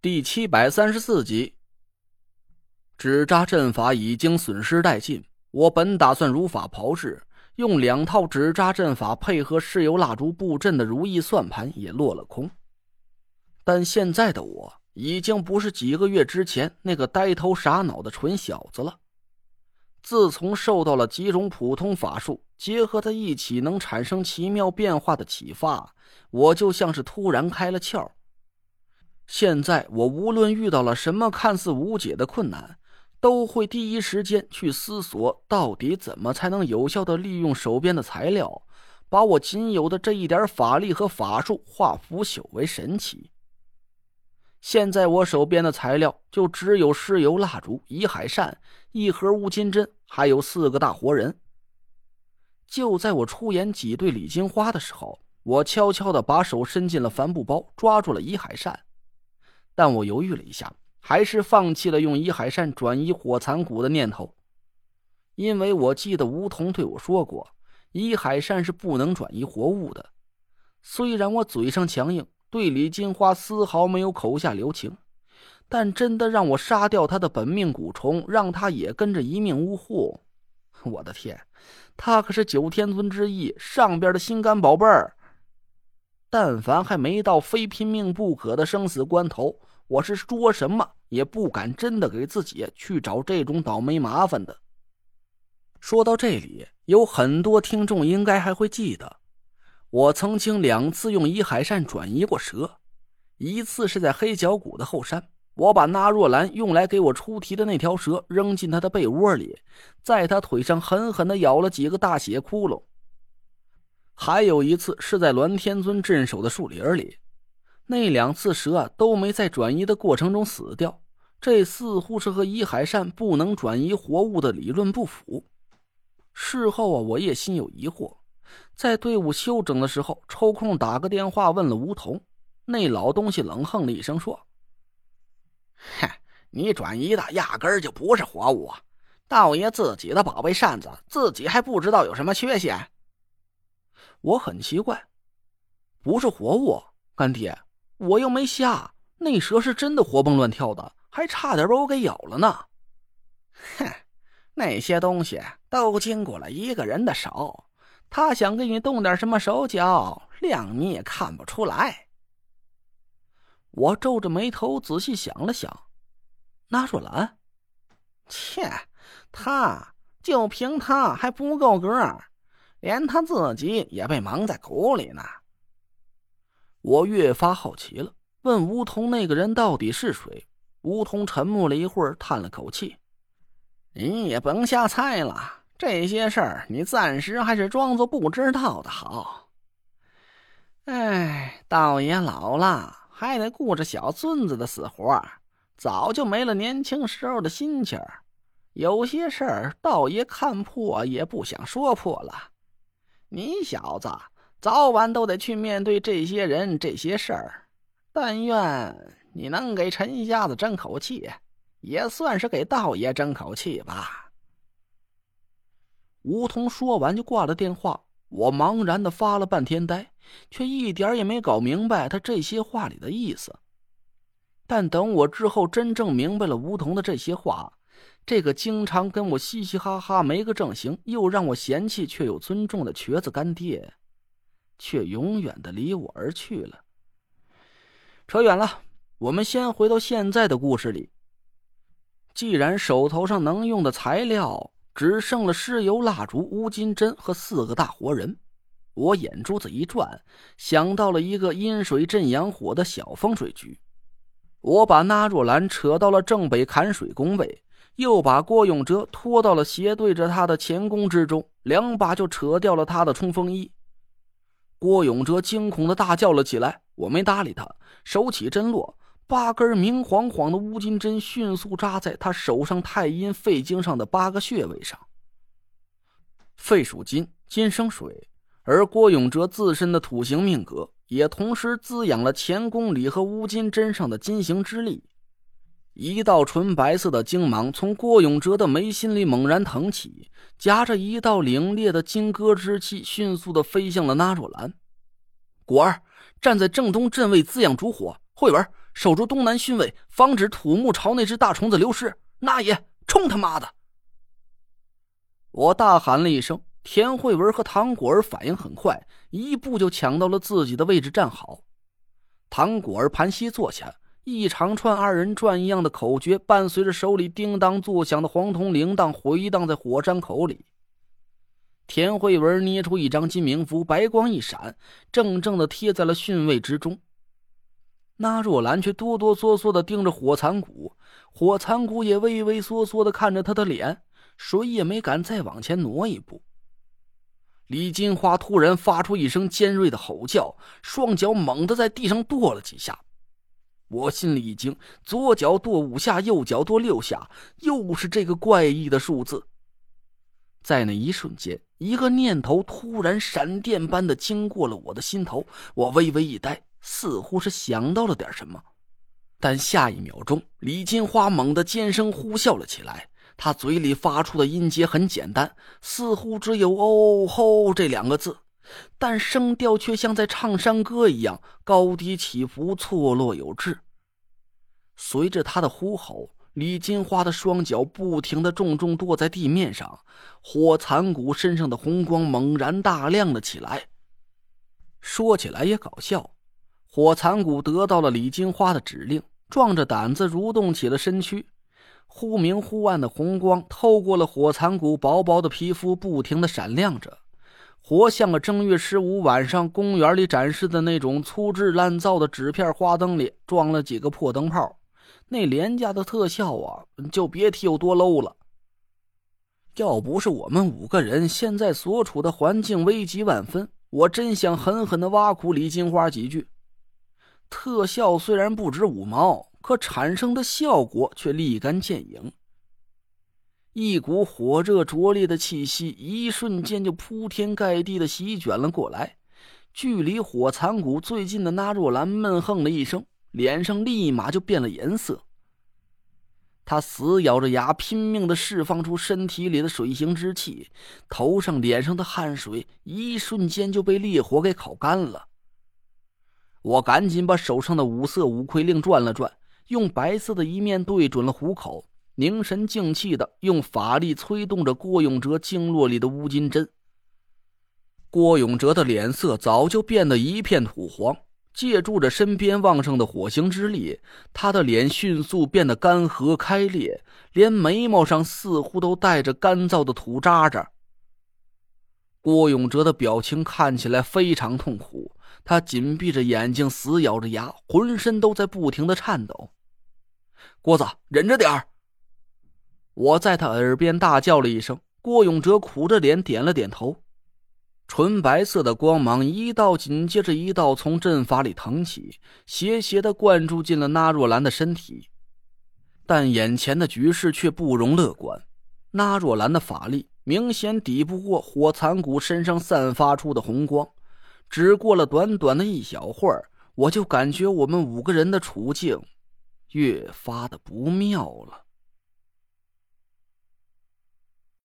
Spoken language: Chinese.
第七百三十四集，纸扎阵法已经损失殆尽。我本打算如法炮制，用两套纸扎阵法配合石油蜡烛布阵的如意算盘也落了空。但现在的我已经不是几个月之前那个呆头傻脑的蠢小子了。自从受到了几种普通法术结合在一起能产生奇妙变化的启发，我就像是突然开了窍。现在我无论遇到了什么看似无解的困难，都会第一时间去思索，到底怎么才能有效的利用手边的材料，把我仅有的这一点法力和法术化腐朽为神奇。现在我手边的材料就只有石油蜡烛、乙海扇、一盒乌金针，还有四个大活人。就在我出言挤兑李金花的时候，我悄悄的把手伸进了帆布包，抓住了乙海扇。但我犹豫了一下，还是放弃了用伊海扇转移火残骨的念头，因为我记得梧桐对我说过，伊海扇是不能转移活物的。虽然我嘴上强硬，对李金花丝毫没有口下留情，但真的让我杀掉他的本命蛊虫，让他也跟着一命呜呼，我的天，他可是九天尊之一上边的心肝宝贝儿。但凡还没到非拼命不可的生死关头。我是说什么也不敢真的给自己去找这种倒霉麻烦的。说到这里，有很多听众应该还会记得，我曾经两次用伊海扇转移过蛇，一次是在黑角谷的后山，我把纳若兰用来给我出题的那条蛇扔进他的被窝里，在他腿上狠狠的咬了几个大血窟窿；还有一次是在栾天尊镇守的树林里。那两次蛇啊都没在转移的过程中死掉，这似乎是和伊海扇不能转移活物的理论不符。事后啊，我也心有疑惑，在队伍休整的时候，抽空打个电话问了梧桐。那老东西冷哼了一声说：“哼，你转移的压根儿就不是活物啊，道爷自己的宝贝扇子，自己还不知道有什么缺陷。”我很奇怪，不是活物，干爹。我又没瞎，那蛇是真的活蹦乱跳的，还差点把我给咬了呢。哼，那些东西都经过了一个人的手，他想给你动点什么手脚，谅你也看不出来。我皱着眉头仔细想了想，纳若兰，切，他就凭他还不够格，连他自己也被蒙在鼓里呢。我越发好奇了，问梧桐那个人到底是谁？梧桐沉默了一会儿，叹了口气：“你也甭瞎猜了，这些事儿你暂时还是装作不知道的好。哎，道爷老了，还得顾着小孙子的死活，早就没了年轻时候的心情有些事儿，道爷看破也不想说破了。你小子……”早晚都得去面对这些人、这些事儿。但愿你能给陈瞎子争口气，也算是给道爷争口气吧。梧桐说完就挂了电话。我茫然的发了半天呆，却一点也没搞明白他这些话里的意思。但等我之后真正明白了梧桐的这些话，这个经常跟我嘻嘻哈哈、没个正形，又让我嫌弃却又尊重的瘸子干爹。却永远的离我而去了。扯远了，我们先回到现在的故事里。既然手头上能用的材料只剩了尸油蜡烛、乌金针和四个大活人，我眼珠子一转，想到了一个阴水镇阳火的小风水局。我把纳若兰扯到了正北坎水宫位，又把郭永哲拖到了斜对着他的前宫之中，两把就扯掉了他的冲锋衣。郭永哲惊恐的大叫了起来，我没搭理他，手起针落，八根明晃晃的乌金针迅速扎在他手上太阴肺经上的八个穴位上。肺属金，金生水，而郭永哲自身的土行命格也同时滋养了乾宫里和乌金针上的金行之力。一道纯白色的精芒从郭永哲的眉心里猛然腾起，夹着一道凛冽的金戈之气，迅速的飞向了纳若兰。果儿站在正东阵位滋养烛火。慧文守住东南巽位，防止土木朝那只大虫子流失。那也冲他妈的！我大喊了一声。田慧文和唐果儿反应很快，一步就抢到了自己的位置站好。唐果儿盘膝坐下，一长串二人转一样的口诀伴随着手里叮当作响的黄铜铃铛回荡在火山口里。田慧文捏出一张金冥符，白光一闪，正正的贴在了巽位之中。那若兰却哆哆嗦嗦的盯着火残谷，火残谷也畏畏缩缩的看着他的脸，谁也没敢再往前挪一步。李金花突然发出一声尖锐的吼叫，双脚猛地在地上跺了几下。我心里一惊，左脚跺五下，右脚跺六下，又是这个怪异的数字。在那一瞬间，一个念头突然闪电般的经过了我的心头，我微微一呆，似乎是想到了点什么。但下一秒钟，李金花猛地尖声呼啸了起来。他嘴里发出的音节很简单，似乎只有“哦吼”这两个字，但声调却像在唱山歌一样，高低起伏，错落有致。随着他的呼吼，李金花的双脚不停的重重跺在地面上，火蚕骨身上的红光猛然大亮了起来。说起来也搞笑，火蚕骨得到了李金花的指令，壮着胆子蠕动起了身躯。忽明忽暗的红光透过了火蚕骨薄薄的皮肤，不停的闪亮着，活像个正月十五晚上公园里展示的那种粗制滥造的纸片花灯里装了几个破灯泡，那廉价的特效啊，就别提有多 low 了。要不是我们五个人现在所处的环境危急万分，我真想狠狠的挖苦李金花几句。特效虽然不值五毛。可产生的效果却立竿见影。一股火热灼烈的气息，一瞬间就铺天盖地的席卷了过来。距离火残谷最近的那若兰闷哼了一声，脸上立马就变了颜色。他死咬着牙，拼命的释放出身体里的水行之气，头上、脸上的汗水，一瞬间就被烈火给烤干了。我赶紧把手上的五色五魁令转了转。用白色的一面对准了虎口，凝神静气的用法力催动着郭永哲经络里的乌金针。郭永哲的脸色早就变得一片土黄，借助着身边旺盛的火星之力，他的脸迅速变得干涸开裂，连眉毛上似乎都带着干燥的土渣渣。郭永哲的表情看起来非常痛苦，他紧闭着眼睛，死咬着牙，浑身都在不停的颤抖。郭子，忍着点儿。我在他耳边大叫了一声，郭永哲苦着脸点了点头。纯白色的光芒一道紧接着一道从阵法里腾起，斜斜的灌注进了纳若兰的身体。但眼前的局势却不容乐观，纳若兰的法力明显抵不过火残骨身上散发出的红光。只过了短短的一小会儿，我就感觉我们五个人的处境。越发的不妙了。